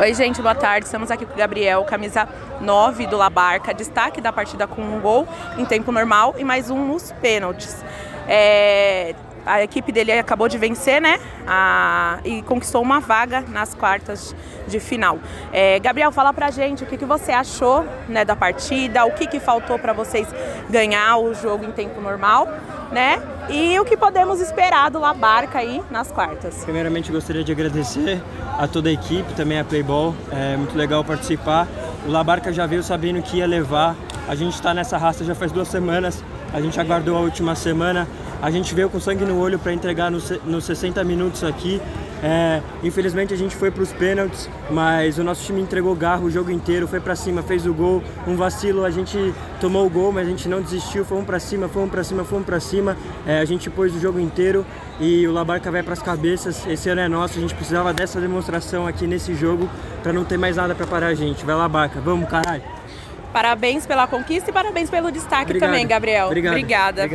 Oi, gente, boa tarde. Estamos aqui com o Gabriel, camisa 9 do Labarca, destaque da partida com um gol em tempo normal e mais um nos pênaltis. É, a equipe dele acabou de vencer, né? A, e conquistou uma vaga nas quartas de final. É, Gabriel, fala pra gente o que, que você achou né, da partida, o que, que faltou para vocês ganhar o jogo em tempo normal, né? E o que podemos esperar do Labarca aí nas quartas. Primeiramente, gostaria de agradecer a toda a equipe, também a Playball. É muito legal participar. O Labarca já veio sabendo que ia levar. A gente está nessa raça já faz duas semanas. A gente aguardou a última semana. A gente veio com sangue no olho para entregar nos, nos 60 minutos aqui. É, infelizmente a gente foi para os pênaltis, mas o nosso time entregou garro o jogo inteiro, foi para cima, fez o gol. Um vacilo, a gente tomou o gol, mas a gente não desistiu. Fomos para cima, fomos para cima, fomos para cima. É, a gente pôs o jogo inteiro e o Labarca vai para as cabeças. Esse ano é nosso, a gente precisava dessa demonstração aqui nesse jogo para não ter mais nada para parar a gente. Vai Labarca, vamos caralho! Parabéns pela conquista e parabéns pelo destaque Obrigado. também, Gabriel. Obrigado. Obrigada. Obrigado.